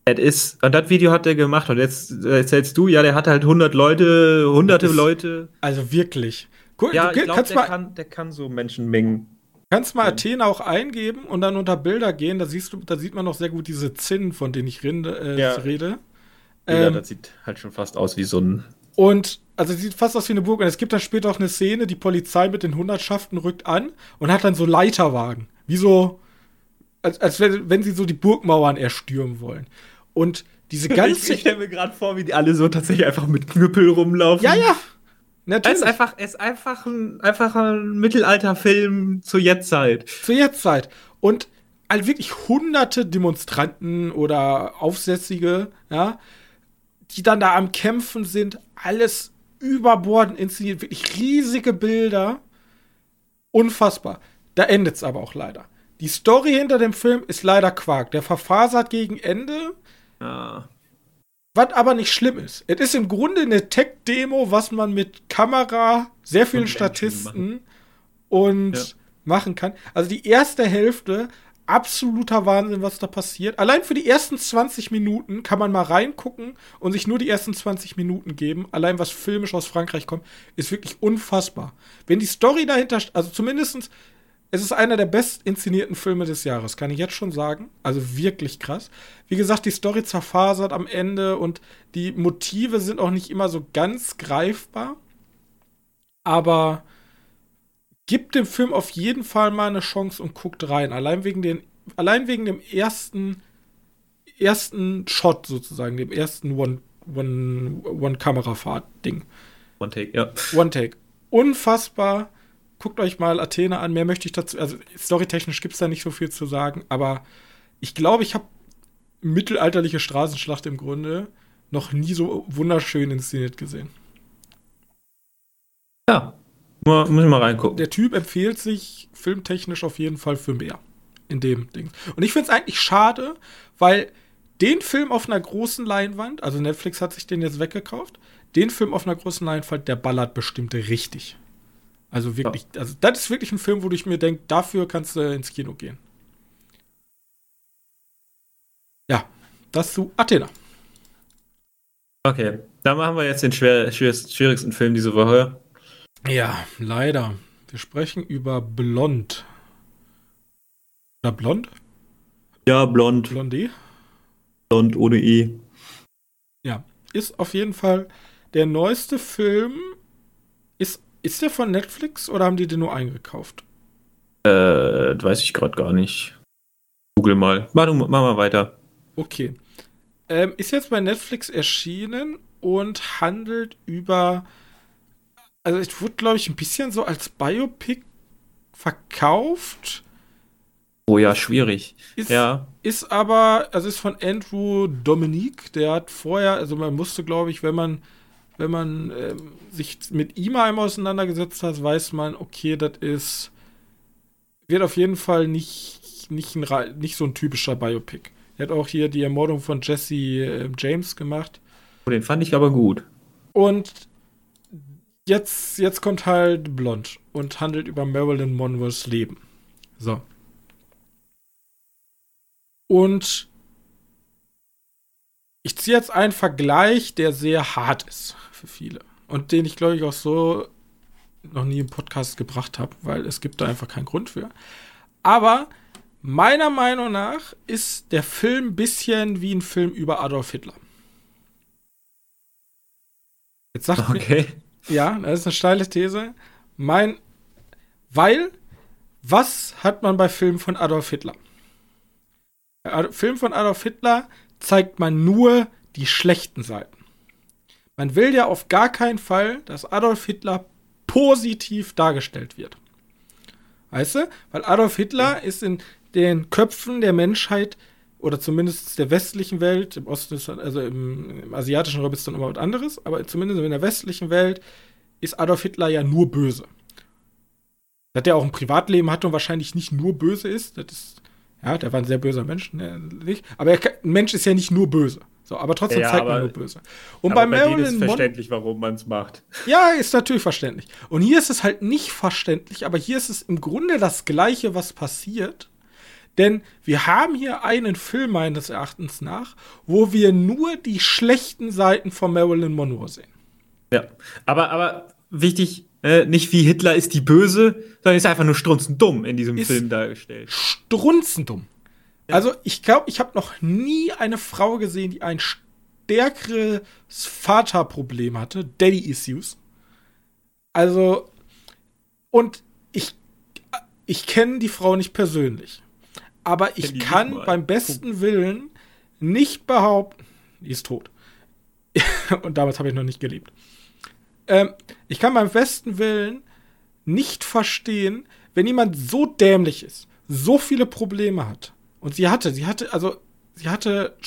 Ist, und das Video hat er gemacht und jetzt erzählst du, ja, der hat halt 100 Leute, hunderte Leute. Also wirklich. Cool, ja, ich glaub, der, kann, der kann so Menschenmengen Kannst mal ja. Athena auch eingeben und dann unter Bilder gehen, da siehst du, da sieht man noch sehr gut diese Zinnen, von denen ich rede. Äh, ja. rede. Ja, ähm, das sieht halt schon fast aus wie so ein. Und, also sieht fast aus wie eine Burg. Und es gibt dann später auch eine Szene, die Polizei mit den Hundertschaften rückt an und hat dann so Leiterwagen. Wie so, als, als wenn, wenn sie so die Burgmauern erstürmen wollen. Und diese ganze. Ich, stelle mir gerade vor, wie die alle so tatsächlich einfach mit Knüppel rumlaufen. Ja, ja. Natürlich. Es ist einfach, es ist einfach ein, einfach ein Mittelalterfilm zur Jetztzeit. Zur Jetztzeit. Und also wirklich hunderte Demonstranten oder Aufsässige, ja, die dann da am Kämpfen sind, alles überbordend inszeniert, wirklich riesige Bilder. Unfassbar. Da endet es aber auch leider. Die Story hinter dem Film ist leider Quark. Der verfasert gegen Ende. Ja. Was aber nicht schlimm ist. Es ist im Grunde eine Tech-Demo, was man mit Kamera, sehr vielen und Statisten und ja. machen kann. Also die erste Hälfte absoluter Wahnsinn, was da passiert. Allein für die ersten 20 Minuten kann man mal reingucken und sich nur die ersten 20 Minuten geben. Allein was filmisch aus Frankreich kommt, ist wirklich unfassbar. Wenn die Story dahinter, also zumindestens, es ist einer der best inszenierten Filme des Jahres, kann ich jetzt schon sagen. Also wirklich krass. Wie gesagt, die Story zerfasert am Ende und die Motive sind auch nicht immer so ganz greifbar. Aber gibt dem Film auf jeden Fall mal eine Chance und guckt rein. Allein wegen, den, allein wegen dem ersten, ersten Shot sozusagen, dem ersten One-Kamera-Fahrt-Ding. One, One Take, ja. One Take. Unfassbar. Guckt euch mal Athene an. Mehr möchte ich dazu. Also, storytechnisch gibt es da nicht so viel zu sagen, aber ich glaube, ich habe mittelalterliche Straßenschlacht im Grunde noch nie so wunderschön inszeniert gesehen. Ja, muss ich mal reingucken. Der Typ empfiehlt sich filmtechnisch auf jeden Fall für mehr. In dem Ding. Und ich finde es eigentlich schade, weil den Film auf einer großen Leinwand, also Netflix hat sich den jetzt weggekauft, den Film auf einer großen Leinwand, der ballert bestimmt richtig. Also wirklich, ja. also das ist wirklich ein Film, wo ich mir denke, dafür kannst du ins Kino gehen. Ja, das zu Athena. Okay, dann machen wir jetzt den schwer, schwierigsten Film diese Woche. Ja, leider. Wir sprechen über Blond. Oder Blond? Ja, Blond. Blondie? Blond ohne I. Ja, ist auf jeden Fall der neueste Film. Ist, ist der von Netflix oder haben die den nur eingekauft? Äh, weiß ich gerade gar nicht. Google mal. Mach, mach mal weiter. Okay. Ähm, ist jetzt bei Netflix erschienen und handelt über also es wurde, glaube ich, ein bisschen so als Biopic verkauft. Oh ja, schwierig. Ist, ja. Ist aber, also ist von Andrew Dominique, der hat vorher, also man musste, glaube ich, wenn man, wenn man ähm, sich mit ihm einmal auseinandergesetzt hat, weiß man, okay, das ist, wird auf jeden Fall nicht, nicht, ein, nicht so ein typischer Biopic. Er hat auch hier die Ermordung von Jesse äh, James gemacht. Oh, den fand ich aber gut. Und jetzt, jetzt kommt halt Blond und handelt über Marilyn Monroes Leben. So. Und ich ziehe jetzt einen Vergleich, der sehr hart ist für viele. Und den ich, glaube ich, auch so noch nie im Podcast gebracht habe, weil es gibt da einfach keinen Grund für. Aber meiner Meinung nach ist der Film ein bisschen wie ein Film über Adolf Hitler. Jetzt sagt okay. mir, ja, das ist eine steile These. Mein, weil, was hat man bei Filmen von Adolf Hitler? Bei Film von Adolf Hitler zeigt man nur die schlechten Seiten. Man will ja auf gar keinen Fall, dass Adolf Hitler positiv dargestellt wird. Weißt du? Weil Adolf Hitler ja. ist in den Köpfen der Menschheit oder zumindest der westlichen Welt, im Osten ist, also im, im asiatischen Raum ist dann immer was anderes, aber zumindest in der westlichen Welt ist Adolf Hitler ja nur böse. Dass der auch ein Privatleben hatte und wahrscheinlich nicht nur böse ist, das ist, ja, der war ein sehr böser Mensch, ne, nicht, aber er, ein Mensch ist ja nicht nur böse. So, aber trotzdem ja, zeigt aber, man nur böse. Und bei, bei Marilyn ist verständlich, warum man es macht. Ja, ist natürlich verständlich. Und hier ist es halt nicht verständlich, aber hier ist es im Grunde das Gleiche, was passiert. Denn wir haben hier einen Film meines Erachtens nach, wo wir nur die schlechten Seiten von Marilyn Monroe sehen. Ja, aber, aber wichtig, äh, nicht wie Hitler ist die Böse, sondern ist einfach nur strunzendumm in diesem ist Film dargestellt. Strunzendumm. Ja. Also ich glaube, ich habe noch nie eine Frau gesehen, die ein stärkeres Vaterproblem hatte, Daddy-Issues. Also, und ich, ich kenne die Frau nicht persönlich aber ich kann beim besten Willen nicht behaupten, die ist tot. Und damals habe ich noch nicht gelebt. Ähm, ich kann beim besten Willen nicht verstehen, wenn jemand so dämlich ist, so viele Probleme hat. Und sie hatte, sie hatte, also sie hatte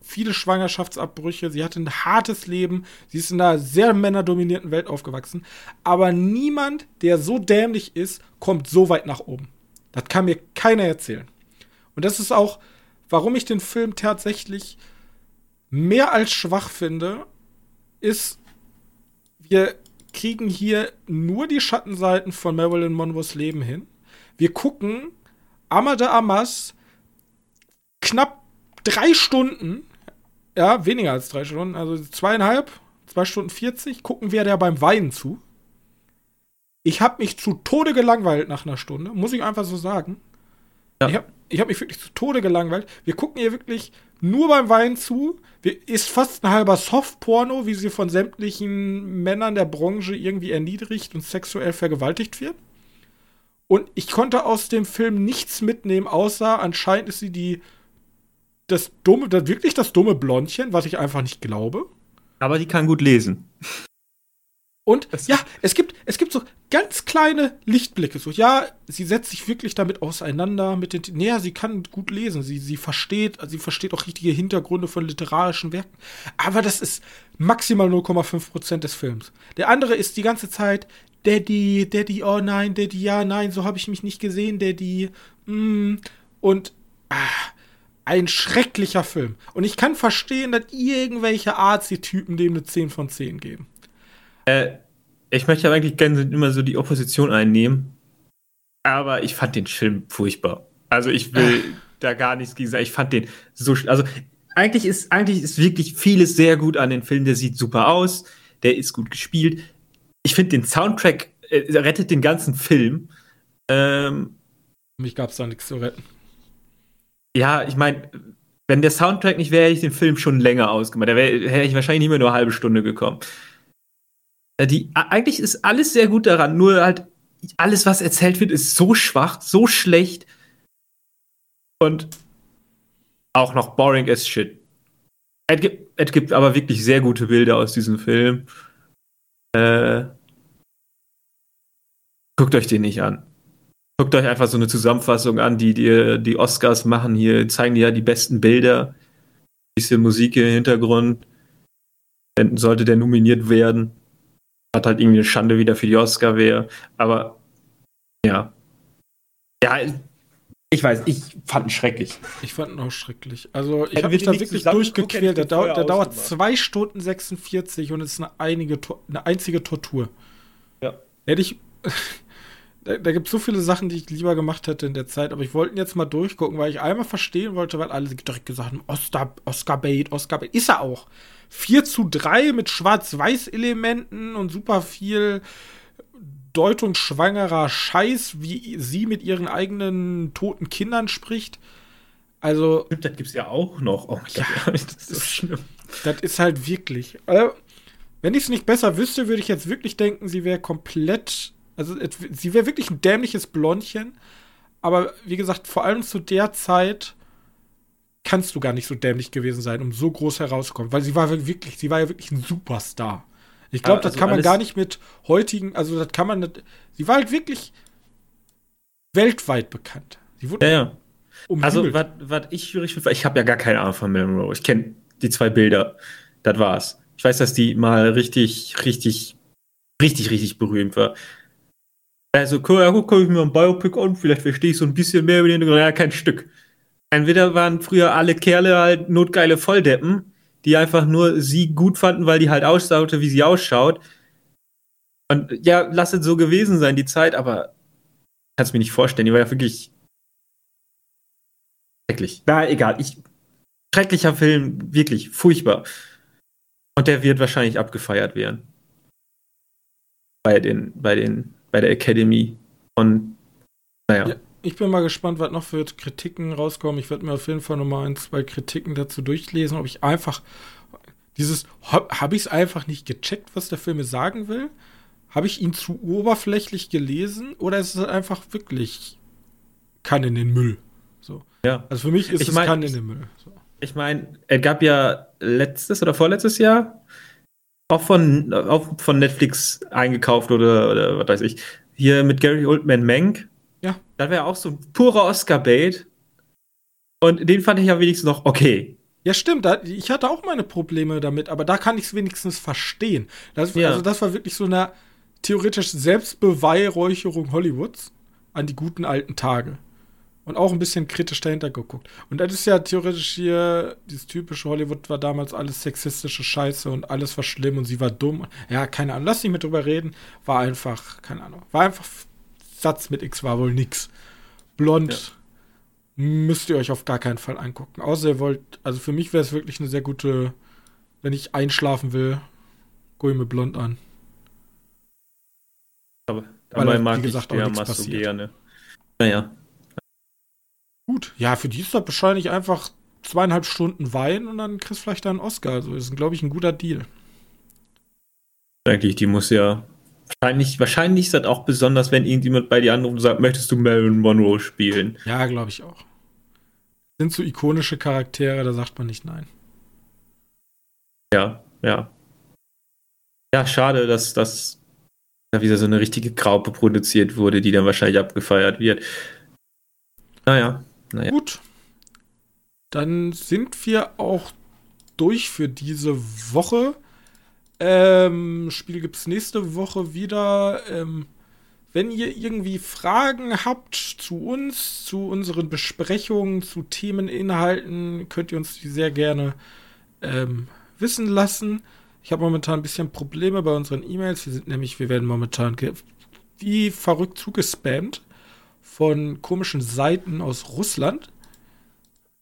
viele Schwangerschaftsabbrüche, sie hatte ein hartes Leben, sie ist in einer sehr männerdominierten Welt aufgewachsen. Aber niemand, der so dämlich ist, kommt so weit nach oben. Das kann mir keiner erzählen. Und das ist auch, warum ich den Film tatsächlich mehr als schwach finde, ist, wir kriegen hier nur die Schattenseiten von Marilyn Monroes Leben hin. Wir gucken Amade Amas knapp drei Stunden, ja, weniger als drei Stunden, also zweieinhalb, zwei Stunden 40, gucken wir der beim Weinen zu. Ich habe mich zu Tode gelangweilt nach einer Stunde, muss ich einfach so sagen. Ja. Ich habe ich hab mich wirklich zu Tode gelangweilt. Wir gucken hier wirklich nur beim Weinen zu. Ist fast ein halber Softporno, wie sie von sämtlichen Männern der Branche irgendwie erniedrigt und sexuell vergewaltigt wird. Und ich konnte aus dem Film nichts mitnehmen, außer anscheinend ist sie die das dumme, das, wirklich das dumme Blondchen, was ich einfach nicht glaube. Aber die kann gut lesen. Und ja, es gibt, es gibt so ganz kleine Lichtblicke. So, ja, sie setzt sich wirklich damit auseinander mit den. Naja, sie kann gut lesen. Sie, sie versteht, sie versteht auch richtige Hintergründe von literarischen Werken. Aber das ist maximal 0,5% des Films. Der andere ist die ganze Zeit, Daddy, Daddy, oh nein, Daddy, ja, nein, so habe ich mich nicht gesehen, Daddy. Mm. Und ah, ein schrecklicher Film. Und ich kann verstehen, dass irgendwelche Arzi-Typen dem eine 10 von 10 geben. Äh, ich möchte ja eigentlich gerne immer so die Opposition einnehmen. Aber ich fand den Film furchtbar. Also ich will Ach. da gar nichts gegen sagen. Ich fand den so. Also eigentlich ist, eigentlich ist wirklich vieles sehr gut an dem Film. Der sieht super aus. Der ist gut gespielt. Ich finde den Soundtrack äh, rettet den ganzen Film. Ähm, Mich gab es da nichts zu retten ja, ich meine, wenn der Soundtrack nicht wäre, hätte ich den Film schon länger ausgemacht. Da wär, hätte ich wahrscheinlich nicht mehr nur eine halbe Stunde gekommen. Äh, die, eigentlich ist alles sehr gut daran, nur halt alles, was erzählt wird, ist so schwach, so schlecht und auch noch boring as shit. Es gibt, es gibt aber wirklich sehr gute Bilder aus diesem Film. Äh, guckt euch den nicht an. Guckt euch einfach so eine Zusammenfassung an, die die, die Oscars machen hier, zeigen dir ja die besten Bilder, bisschen Musik im Hintergrund. Sollte der nominiert werden, hat halt irgendwie eine Schande wieder für die Oscar wäre. Aber ja. Ja, ich weiß, ich fand ihn schrecklich. Ich fand ihn auch schrecklich. Also ich habe mich da wirklich durchgequält. Der, dauert, der dauert 2 Stunden 46 und ist eine, einige, eine einzige Tortur. Ja. Hätte ich da, da gibt es so viele Sachen, die ich lieber gemacht hätte in der Zeit, aber ich wollte ihn jetzt mal durchgucken, weil ich einmal verstehen wollte, weil alle direkt gesagt haben, Oscar, Oscar Bait, Oscar Bait. Ist er auch. 4 zu 3 mit Schwarz-Weiß-Elementen und super viel deutungsschwangerer Scheiß, wie sie mit ihren eigenen toten Kindern spricht. Also. Das gibt's ja auch noch. Oh ja, Gott, das ist so schlimm. Das ist halt wirklich. Also, wenn ich es nicht besser wüsste, würde ich jetzt wirklich denken, sie wäre komplett also sie wäre wirklich ein dämliches Blondchen. Aber wie gesagt, vor allem zu der Zeit kannst du gar nicht so dämlich gewesen sein, um so groß herauszukommen. Weil sie war wirklich, sie war ja wirklich ein Superstar. Ich glaube, also das kann man gar nicht mit heutigen, also das kann man nicht. Sie war halt wirklich weltweit bekannt. Sie wurde ja, ja. Also, was ich schwierig finde, ich habe ja gar keine Ahnung von Marilyn Ich kenne die zwei Bilder. Das war's. Ich weiß, dass die mal richtig, richtig, richtig, richtig berühmt war. Also, ja gut, gucke ich mir ein Biopic an, vielleicht verstehe ich so ein bisschen mehr über den, ja, kein Stück. Entweder waren früher alle Kerle halt notgeile Volldeppen, die einfach nur sie gut fanden, weil die halt ausschaute, wie sie ausschaut. Und ja, lass es so gewesen sein, die Zeit, aber kannst mir nicht vorstellen, die war ja wirklich schrecklich. Na, egal, ich, schrecklicher Film, wirklich, furchtbar. Und der wird wahrscheinlich abgefeiert werden. Bei den, bei den bei der Academy. Und naja. Ja, ich bin mal gespannt, was noch für Kritiken rauskommen. Ich werde mir auf jeden Fall nochmal ein, zwei Kritiken dazu durchlesen, ob ich einfach dieses, habe hab ich es einfach nicht gecheckt, was der Film mir sagen will? Habe ich ihn zu oberflächlich gelesen oder ist es einfach wirklich kann in den Müll? So. Ja. Also für mich ist ich es mein, kann in den Müll. So. ich meine, er gab ja letztes oder vorletztes Jahr auch von, auch von Netflix eingekauft oder, oder was weiß ich. Hier mit Gary Oldman Mank. Ja. Das wäre auch so ein purer Oscar-Bait. Und den fand ich ja wenigstens noch okay. Ja, stimmt. Da, ich hatte auch meine Probleme damit, aber da kann ich es wenigstens verstehen. Das, Ja. Also, das war wirklich so eine theoretisch Selbstbeweihräucherung Hollywoods an die guten alten Tage. Und auch ein bisschen kritisch dahinter geguckt. Und das ist ja theoretisch hier, dieses typische Hollywood war damals alles sexistische Scheiße und alles war schlimm und sie war dumm. Ja, keine Ahnung, lass nicht mit drüber reden. War einfach, keine Ahnung, war einfach Satz mit X war wohl nix. Blond müsst ihr euch auf gar keinen Fall angucken. Außer ihr wollt, also für mich wäre es wirklich eine sehr gute, wenn ich einschlafen will, gucke ich mir blond an. Aber Weil, dabei wie mag gesagt, ich auch der nichts Masso passiert. gerne. Naja. Gut. Ja, für die ist das wahrscheinlich einfach zweieinhalb Stunden Wein und dann kriegst du vielleicht einen Oscar. Also ist, glaube ich, ein guter Deal. Eigentlich, die muss ja. Wahrscheinlich, wahrscheinlich ist das auch besonders, wenn irgendjemand bei dir anruft und sagt, möchtest du Marilyn Monroe spielen? Ja, glaube ich auch. Sind so ikonische Charaktere, da sagt man nicht nein. Ja, ja. Ja, schade, dass das da wieder so eine richtige Graupe produziert wurde, die dann wahrscheinlich abgefeiert wird. Naja, naja. Gut. Dann sind wir auch durch für diese Woche. Ähm, Spiel gibt es nächste Woche wieder. Ähm, wenn ihr irgendwie Fragen habt zu uns, zu unseren Besprechungen, zu Themeninhalten, könnt ihr uns die sehr gerne ähm, wissen lassen. Ich habe momentan ein bisschen Probleme bei unseren E-Mails. Wir sind nämlich, wir werden momentan wie verrückt zugespammt von komischen Seiten aus Russland.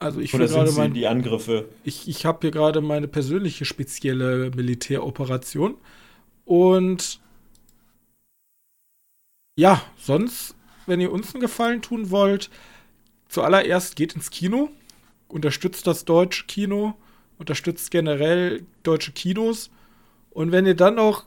Also ich Oder gerade mein, die Angriffe? ich, ich habe hier gerade meine persönliche spezielle Militäroperation. Und ja, sonst, wenn ihr uns einen Gefallen tun wollt, zuallererst geht ins Kino, unterstützt das deutsche Kino, unterstützt generell deutsche Kinos. Und wenn ihr dann noch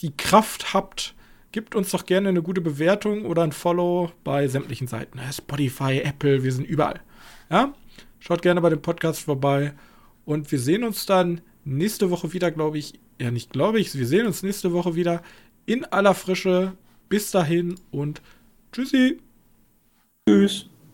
die Kraft habt, gebt uns doch gerne eine gute Bewertung oder ein Follow bei sämtlichen Seiten. Spotify, Apple, wir sind überall. Ja? Schaut gerne bei dem Podcast vorbei. Und wir sehen uns dann nächste Woche wieder, glaube ich. Ja, nicht glaube ich. Wir sehen uns nächste Woche wieder in aller Frische. Bis dahin und tschüssi. Tschüss.